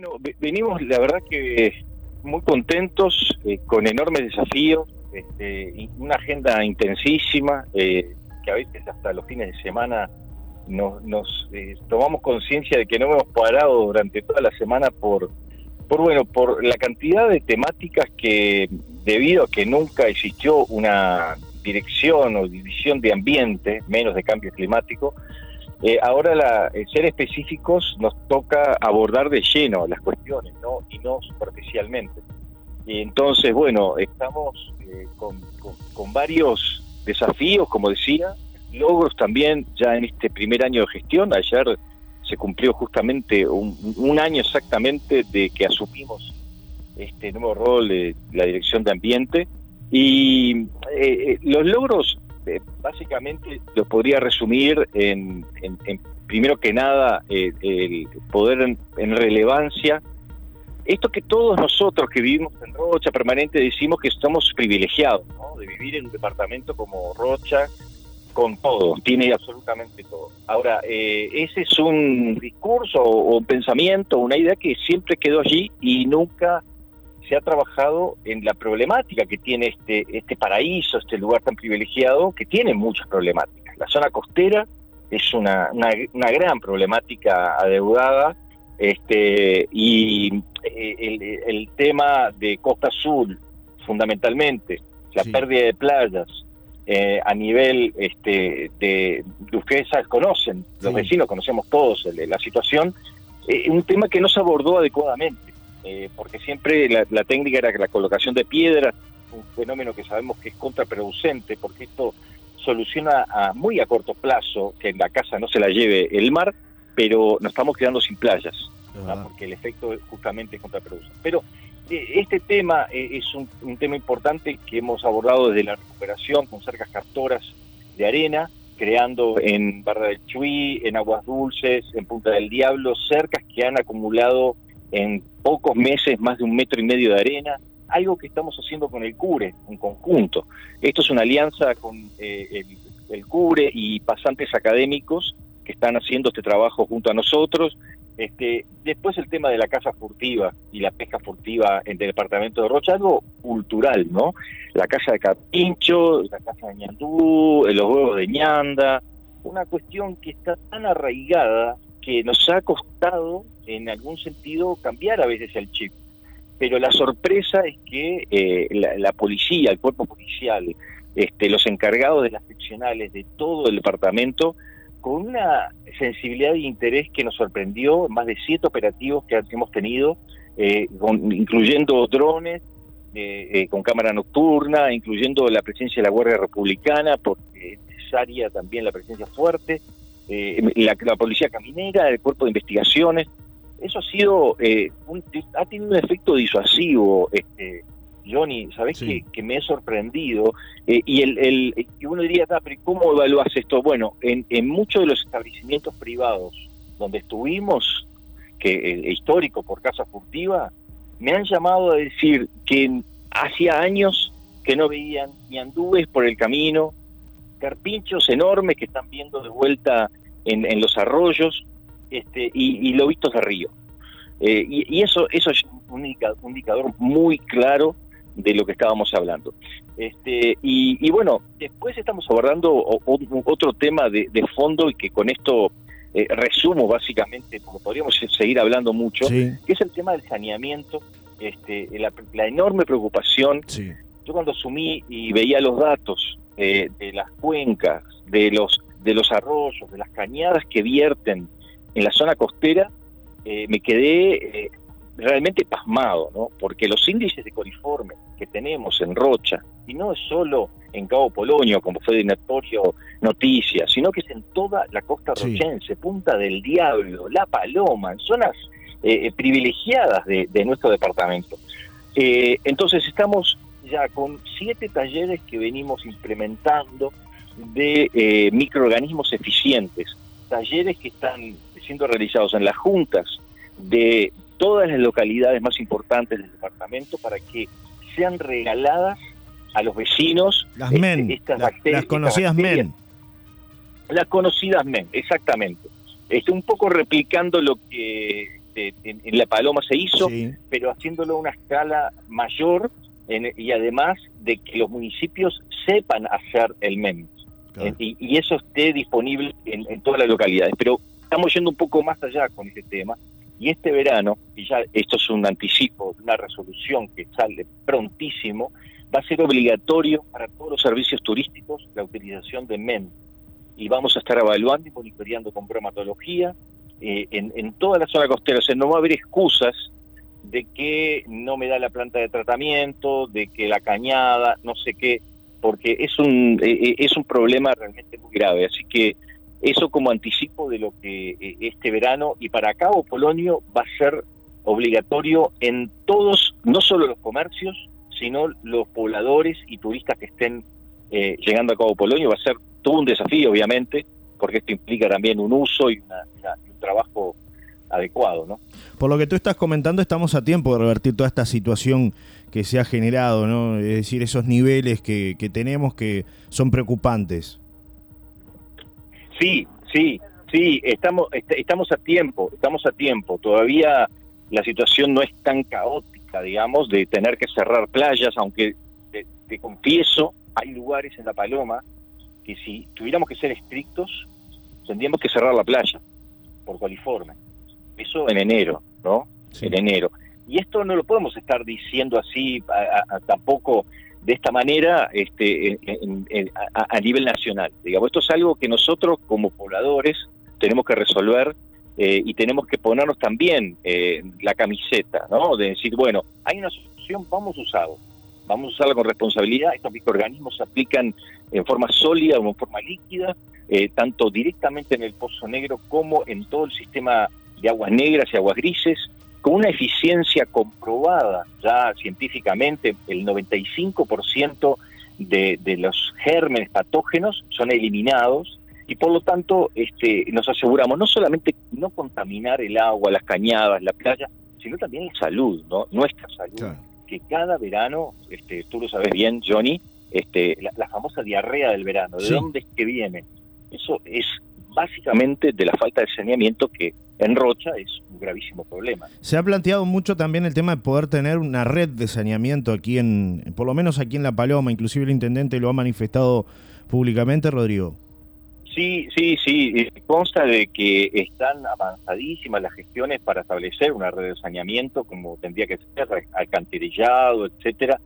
Bueno, venimos, la verdad que muy contentos, eh, con enormes desafíos, este, una agenda intensísima, eh, que a veces hasta los fines de semana nos, eh, tomamos conciencia de que no hemos parado durante toda la semana por, por, bueno, por la cantidad de temáticas que, debido a que nunca existió una dirección o división de ambiente, menos de cambio climático, eh, ahora, la, ser específicos, nos toca abordar de lleno las cuestiones, ¿no? Y no superficialmente. Y entonces, bueno, estamos eh, con, varios desafíos, como decía, logros también ya en este primer año de gestión. Ayer se cumplió justamente un, año exactamente de que asumimos este nuevo rol de la Dirección de Ambiente. Y eh, los logros básicamente lo podría resumir en, primero que nada, eh, el poder en, relevancia. Esto que todos nosotros que vivimos en Rocha permanente decimos que estamos privilegiados, de vivir en un departamento como Rocha, con todo, tiene absolutamente todo. Ahora, eh, ese es un discurso o un pensamiento, una idea que siempre quedó allí y nunca se ha trabajado en la problemática que tiene este, este paraíso, este lugar tan privilegiado, que tiene muchas problemáticas. La zona costera es una, una, gran problemática adeudada, este, y eh, el, tema de Costa Azul, fundamentalmente, la pérdida de playas, eh, a nivel este, de, ustedes conocen, los vecinos conocemos todos la situación, eh, un tema que no se abordó adecuadamente. Eh, porque siempre la, técnica era la colocación de piedras, un fenómeno que sabemos que es contraproducente, porque esto soluciona a muy a corto plazo que en la casa no se la lleve el mar, pero nos estamos quedando sin playas, porque el efecto justamente es contraproducente. Pero eh, este tema eh, es un, tema importante que hemos abordado desde la recuperación con cercas captoras de arena, creando en Barra del Chuy, en Aguas Dulces, en Punta del Diablo, cercas que han acumulado en pocos meses más de un metro y medio de arena, algo que estamos haciendo con el CURE en conjunto. Esto es una alianza con eh, el, CURE y pasantes académicos que están haciendo este trabajo junto a nosotros. Este, después el tema de la caza furtiva y la pesca furtiva en el departamento de Rocha, algo cultural, ¿no? La caza de carpincho, la caza de ñandú, los huevos de ñanda, una cuestión que está tan arraigada que nos ha costado en algún sentido cambiar a veces el chip. Pero la sorpresa es que eh, la, policía, el cuerpo policial, este, los encargados de las seccionales de todo el departamento, con una sensibilidad e interés que nos sorprendió, más de siete operativos que hemos tenido, eh, incluyendo drones, eh, con cámara nocturna, incluyendo la presencia de la Guardia Republicana, porque es necesaria también la presencia fuerte, la, la, policía caminera, el cuerpo de investigaciones, eso ha sido, eh, ha tenido un efecto disuasivo, este, Johnny, ¿sabés que, me he sorprendido? Eh, y el, el, uno diría, pero ¿cómo evalúas esto? Bueno, en, en muchos de los establecimientos privados donde estuvimos, que eh, histórico por casa furtiva, me han llamado a decir que hacía años que no veían ni andúes por el camino, carpinchos enormes que están viendo de vuelta en, en los arroyos, este, y, lobitos de río. Eh, y, eso, eso es un indicador, muy claro de lo que estábamos hablando. Este, y, bueno, después estamos abordando otro tema de, fondo y que con esto eh, resumo básicamente, porque podríamos seguir hablando mucho, que es el tema del saneamiento, este, la, enorme preocupación. Yo cuando asumí y veía los datos eh, de las cuencas, de los, de los arroyos, de las cañadas que vierten en la zona costera eh, me quedé eh, realmente pasmado, ¿no? Porque los índices de coliforme que tenemos en Rocha, y no es solo en Cabo Polonio, como fue de notorio noticia, sino que es en toda la costa rochense, Punta del Diablo, La Paloma, en zonas eh, privilegiadas de, nuestro departamento. entonces estamos ya con siete talleres que venimos implementando de microorganismos eficientes, talleres que están siendo realizados en las juntas de todas las localidades más importantes del departamento para que sean regaladas a los vecinos las este, MEN, estas bacterias, las conocidas MEN. Las conocidas MEN, exactamente. Este, un poco replicando lo que este, en, La Paloma se hizo, pero haciéndolo a una escala mayor y además de que los municipios sepan hacer el MEM y, eso esté disponible en, todas las localidades. Pero estamos yendo un poco más allá con este tema y este verano, y ya esto es un anticipo de una resolución que sale prontísimo, va a ser obligatorio para todos los servicios turísticos la utilización de MEN. Y vamos a estar evaluando y monitoreando con bromatología eh, en, en toda la zona costera. O sea, no va a haber excusas de que no me da la planta de tratamiento, de que la cañada, no sé qué, porque es un, eh, eh, es un problema realmente muy grave. Así que eso como anticipo de lo que eh, este verano y para Cabo Polonio va a ser obligatorio en todos, no solo los comercios, sino los pobladores y turistas que estén llegando a Cabo Polonio. Va a ser todo un desafío, obviamente, porque esto implica también un uso y, un trabajo adecuado, ¿no? Por lo que tú estás comentando, estamos a tiempo de revertir toda esta situación que se ha generado, ¿no? Es decir, esos niveles que, que tenemos que son preocupantes. Sí, sí, sí, estamos, estamos a tiempo, estamos a tiempo. Todavía la situación no es tan caótica, digamos, de tener que cerrar playas, aunque te, confieso, hay lugares en La Paloma que si tuviéramos que ser estrictos, tendríamos que cerrar la playa por coliforme. Eso en enero, ¿no? En enero. Y esto no lo podemos estar diciendo así tampoco de esta manera este, a, nivel nacional. Digamos, esto es algo que nosotros como pobladores tenemos que resolver eh, y tenemos que ponernos también eh, la camiseta, ¿no? De decir, bueno, hay una solución, vamos a usarla. Vamos a usarla con responsabilidad. Estos microorganismos se aplican en forma sólida o en forma líquida, eh, tanto directamente en el pozo negro como en todo el sistema de aguas negras y aguas grises, con una eficiencia comprobada ya científicamente, el 95% de, de los gérmenes patógenos son eliminados y por lo tanto este, nos aseguramos no solamente no contaminar el agua, las cañadas, la playa, sino también la salud, ¿no? nuestra salud, que cada verano, este, tú lo sabes bien, Johnny, este, la, famosa diarrea del verano, ¿de dónde es que viene? Eso es básicamente de la falta de saneamiento que en Rocha es un gravísimo problema. Se ha planteado mucho también el tema de poder tener una red de saneamiento aquí en, por lo menos aquí en La Paloma, inclusive el intendente lo ha manifestado públicamente, Rodrigo. Sí, sí, sí, consta de que están avanzadísimas las gestiones para establecer una red de saneamiento como tendría que ser, alcantarillado, etcétera,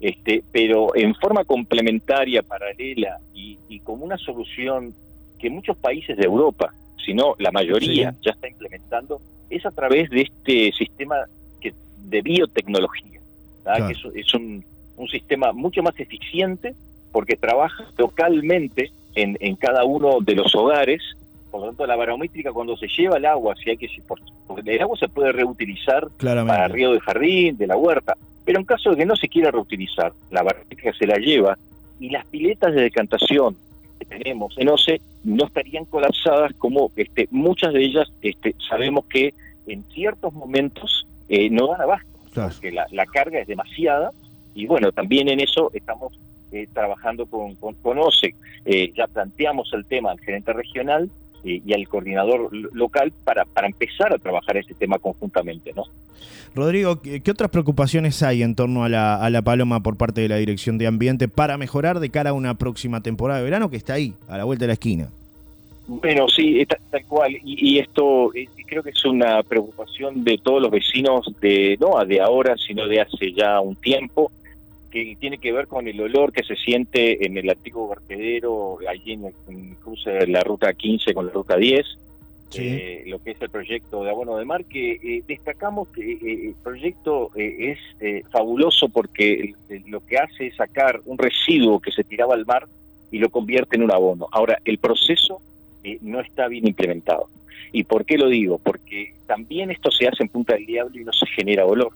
este, pero en forma complementaria, paralela y, y como una solución que muchos países de Europa, si no la mayoría, ya está implementando, es a través de este sistema que, de biotecnología, que es, un, sistema mucho más eficiente porque trabaja localmente en, en cada uno de los hogares. Por lo tanto, la barométrica cuando se lleva el agua, si hay que porque el agua se puede reutilizar para río de jardín, de la huerta, pero en caso de que no se quiera reutilizar, la barométrica se la lleva y las piletas de decantación que tenemos. En OCE no estarían colapsadas como este, muchas de ellas este, sabemos que en ciertos momentos eh, no dan abasto, porque la, carga es demasiada. Y bueno, también en eso estamos eh, trabajando con, con, OCE. Eh, ya planteamos el tema al gerente regional y al coordinador local para, para empezar a trabajar ese tema conjuntamente. ¿no? Rodrigo, ¿qué, otras preocupaciones hay en torno a la, a la paloma por parte de la Dirección de Ambiente para mejorar de cara a una próxima temporada de verano que está ahí, a la vuelta de la esquina? Bueno, sí, tal cual. Y, esto eh, creo que es una preocupación de todos los vecinos, de no de ahora, sino de hace ya un tiempo que tiene que ver con el olor que se siente en el antiguo vertedero, allí en el, cruce de la ruta 15 con la ruta 10, eh, lo que es el proyecto de abono de mar, que eh, destacamos que eh, el proyecto es fabuloso porque lo que hace es sacar un residuo que se tiraba al mar y lo convierte en un abono. Ahora, el proceso no está bien implementado. ¿Y por qué lo digo? Porque también esto se hace en Punta del Diablo y no se genera olor.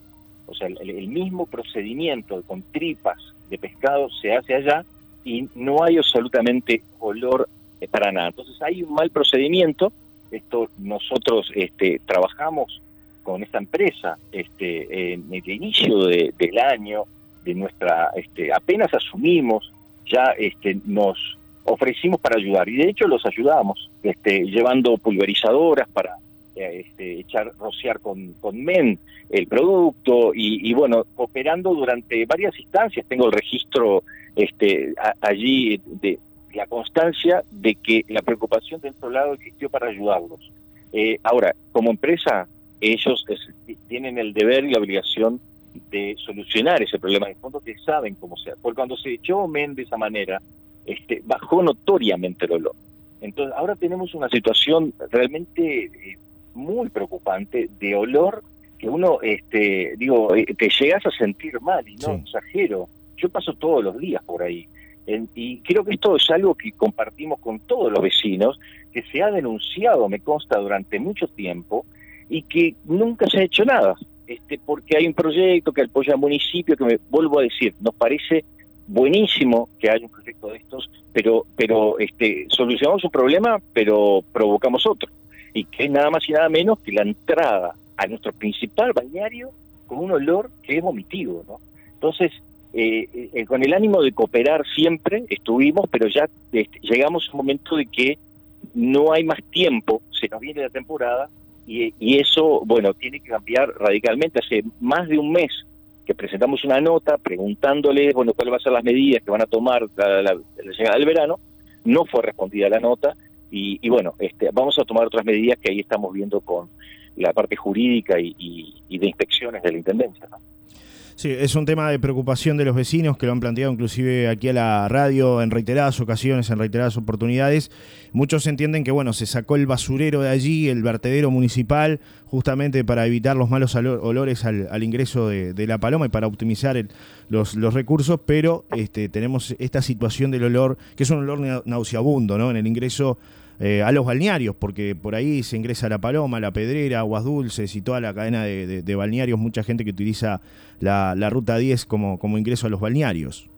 O sea, el, mismo procedimiento con tripas de pescado se hace allá y no hay absolutamente olor eh, para nada. Entonces hay un mal procedimiento. Esto nosotros este, trabajamos con esta empresa este, en el inicio del año de nuestra, este, apenas asumimos, ya este, nos ofrecimos para ayudar y de hecho los ayudamos, este, llevando pulverizadoras para rociar con, con men el producto y, bueno, operando durante varias instancias. Tengo el registro este, allí de la constancia de que la preocupación de otro lado existió para ayudarlos. Eh, ahora, como empresa, ellos tienen el deber y la obligación de solucionar ese problema de fondo que saben cómo sea. Porque cuando se echó men de esa manera, este, bajó notoriamente el olor. Entonces, ahora tenemos una situación realmente eh, muy preocupante de olor que uno, este, digo, eh, te llegas a sentir mal y no exagero. Yo paso todos los días por ahí. y creo que esto es algo que compartimos con todos los vecinos, que se ha denunciado, me consta, durante mucho tiempo y que nunca se ha hecho nada. Este, porque hay un proyecto que apoya al municipio, que me vuelvo a decir, nos parece buenísimo que haya un proyecto de estos, pero, pero este, solucionamos un problema, pero provocamos otro. Y que es nada más y nada menos que la entrada a nuestro principal balneario con un olor que es vomitivo, ¿no? Entonces, eh, eh, con el ánimo de cooperar siempre estuvimos, pero ya este, llegamos a un momento de que no hay más tiempo, se nos viene la temporada y, y eso, bueno, tiene que cambiar radicalmente. Hace más de un mes que presentamos una nota preguntándoles, bueno, cuáles van a ser las medidas que van a tomar la, la, llegada del verano, no fue respondida la nota y, bueno, este, vamos a tomar otras medidas que ahí estamos viendo con la parte jurídica y, y de inspecciones de la Intendencia. Sí, es un tema de preocupación de los vecinos que lo han planteado inclusive aquí a la radio en reiteradas ocasiones, en reiteradas oportunidades. Muchos entienden que bueno, se sacó el basurero de allí, el vertedero municipal, justamente para evitar los malos olores al, ingreso de, la paloma y para optimizar los, los, recursos, pero este, tenemos esta situación del olor, que es un olor nauseabundo, ¿no? En el ingreso eh, a los balnearios, porque por ahí se ingresa la Paloma, la Pedrera, Aguas Dulces y toda la cadena de, balnearios, mucha gente que utiliza la, Ruta 10 como, ingreso a los balnearios.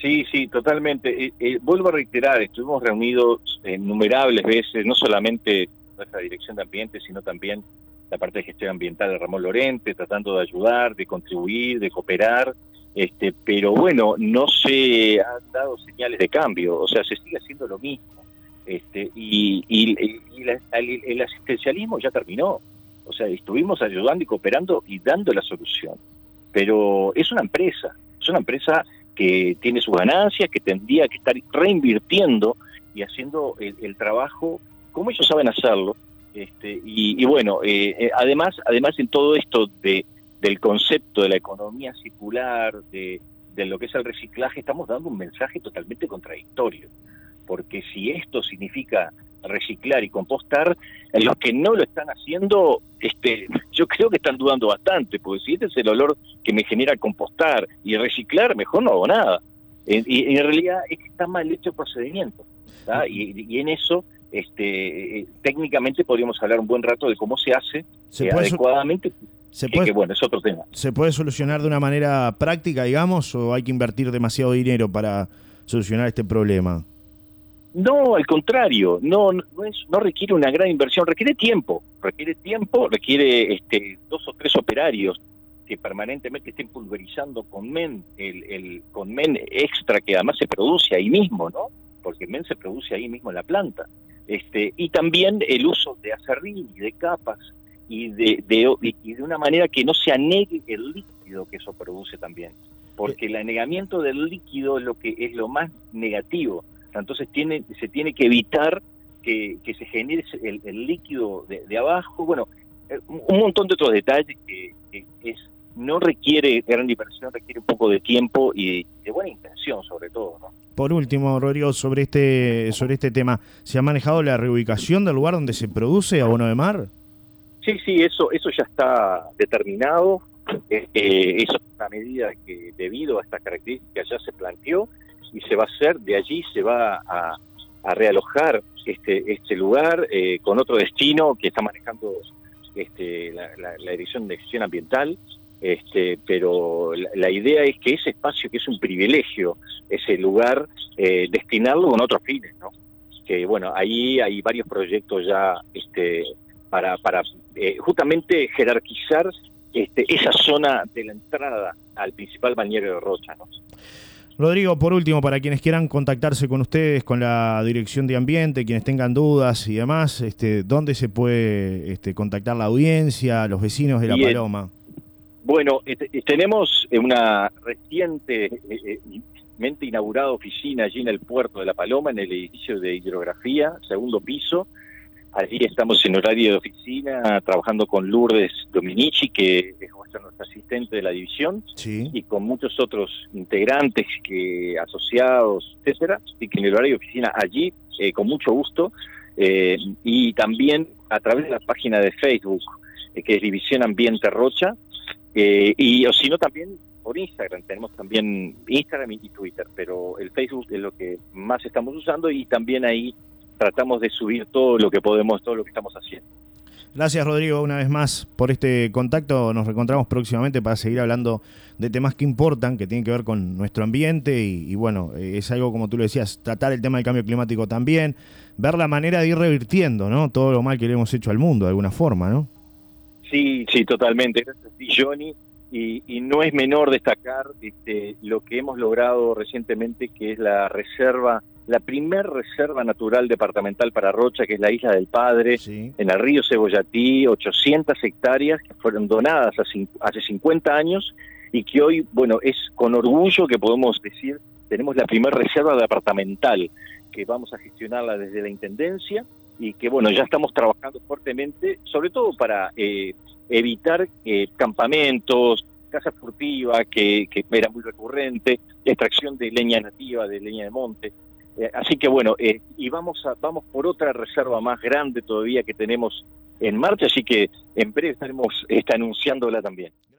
Sí, sí, totalmente. Eh, eh, vuelvo a reiterar, estuvimos reunidos innumerables veces, no solamente nuestra dirección de ambiente, sino también la parte de gestión ambiental de Ramón Lorente, tratando de ayudar, de contribuir, de cooperar, este, pero bueno, no se han dado señales de cambio, o sea, se sigue haciendo lo mismo. Este, y, el asistencialismo ya terminó. O sea, estuvimos ayudando y cooperando y dando la solución. Pero es una empresa, es una empresa que tiene sus ganancias, que tendría que estar reinvirtiendo y haciendo el, trabajo como ellos saben hacerlo. Este, y, bueno, eh, eh, además, además en todo esto de, del concepto de la economía circular, de, de lo que es el reciclaje, estamos dando un mensaje totalmente contradictorio porque si esto significa reciclar y compostar, los que no lo están haciendo, este, yo creo que están dudando bastante, porque si este es el olor que me genera compostar y reciclar, mejor no hago nada. Y, en realidad es que está mal hecho el procedimiento. Y, en eso, este, técnicamente podríamos hablar un buen rato de cómo se hace eh, adecuadamente. Se puede, bueno, es otro tema. ¿Se puede solucionar de una manera práctica, digamos, o hay que invertir demasiado dinero para solucionar este problema? No, al contrario, no, no, es, no requiere una gran inversión, requiere tiempo, requiere tiempo, requiere este, dos o tres operarios que permanentemente estén pulverizando con men, el, el, con men extra que además se produce ahí mismo, ¿no? Porque men se produce ahí mismo en la planta. Este, y también el uso de acerrín y de capas y de, de, y de una manera que no se anegue el líquido que eso produce también. Porque el anegamiento del líquido es lo que es lo más negativo entonces tiene, se tiene que evitar que, se genere el, líquido de, abajo. Bueno, eh, un montón de otros detalles que, es, no requiere gran inversión, requiere un poco de tiempo y de, buena intención sobre todo. ¿no? Por último, Rodrigo, sobre este, sobre este tema, ¿se ha manejado la reubicación del lugar donde se produce abono de mar? Sí, sí, eso, eso ya está determinado. Eh, eh, eso es una medida que debido a estas características ya se planteó y se va a hacer, de allí se va a, realojar este, este lugar eh, con otro destino que está manejando este, la, Dirección de Gestión Ambiental, este, pero la, idea es que ese espacio que es un privilegio, ese lugar, eh, destinarlo con otros fines, ¿no? Que bueno, ahí hay varios proyectos ya este, para, para eh, justamente jerarquizar este, esa zona de la entrada al principal bañero de Rocha. Rodrigo, por último, para quienes quieran contactarse con ustedes, con la Dirección de Ambiente, quienes tengan dudas y demás, este, ¿dónde se puede este, contactar la audiencia, los vecinos de La Paloma? Bueno, tenemos una recientemente inaugurada oficina allí en el puerto de La Paloma, en el edificio de hidrografía, segundo piso, Allí estamos en horario de oficina trabajando con Lourdes Dominici, que es nuestra asistente de la división, y con muchos otros integrantes que asociados, etcétera, y que en el horario de oficina allí, eh, con mucho gusto, eh, y también a través de la página de Facebook, eh, que es División Ambiente Rocha, y o si no también por Instagram, tenemos también Instagram y Twitter, pero el Facebook es lo que más estamos usando y también ahí tratamos de subir todo lo que podemos, todo lo que estamos haciendo. Gracias Rodrigo una vez más por este contacto. Nos reencontramos próximamente para seguir hablando de temas que importan, que tienen que ver con nuestro ambiente y, bueno, es algo como tú lo decías, tratar el tema del cambio climático también, ver la manera de ir revirtiendo ¿no? todo lo mal que le hemos hecho al mundo de alguna forma, ¿no? Sí, sí, totalmente. Gracias, Johnny. Y, y, no es menor destacar este, lo que hemos logrado recientemente, que es la reserva la primer reserva natural departamental para Rocha, que es la Isla del Padre, en el río Cebollatí, 800 hectáreas que fueron donadas hace 50 años y que hoy, bueno, es con orgullo que podemos decir, tenemos la primera reserva departamental, que vamos a gestionarla desde la Intendencia y que, bueno, ya estamos trabajando fuertemente, sobre todo para eh, evitar eh, campamentos, casa furtiva, que, que era muy recurrente, extracción de leña nativa, de leña de monte. Eh, así que bueno, eh, y vamos, a, vamos por otra reserva más grande todavía que tenemos en marcha, así que en breve estaremos está anunciándola también.